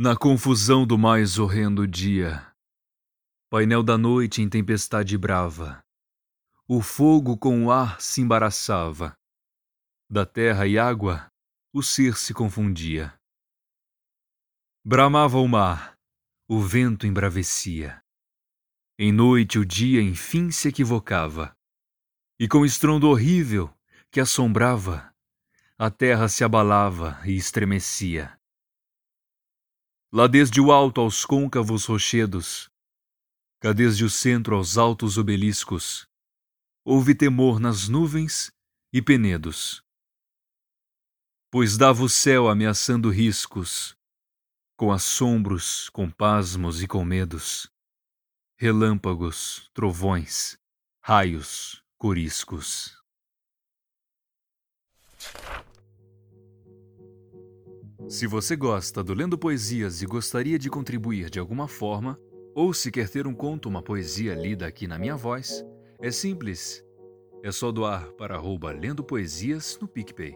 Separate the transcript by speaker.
Speaker 1: Na confusão do mais horrendo dia, painel da noite em tempestade brava, o fogo com o ar se embaraçava, da terra e água o ser se confundia. Bramava o mar, o vento embravecia. Em noite o dia enfim se equivocava, e com estrondo horrível que assombrava, a terra se abalava e estremecia. Lá desde o alto aos côncavos rochedos, cá desde o centro aos altos obeliscos, houve temor nas nuvens e penedos. Pois dava o céu ameaçando riscos, com assombros, com pasmos e com medos, relâmpagos, trovões, raios, coriscos. Se você gosta do Lendo Poesias e gostaria de contribuir de alguma forma, ou se quer ter um conto, uma poesia lida aqui na minha voz, é simples. É só doar para arroba Lendo Poesias no PicPay.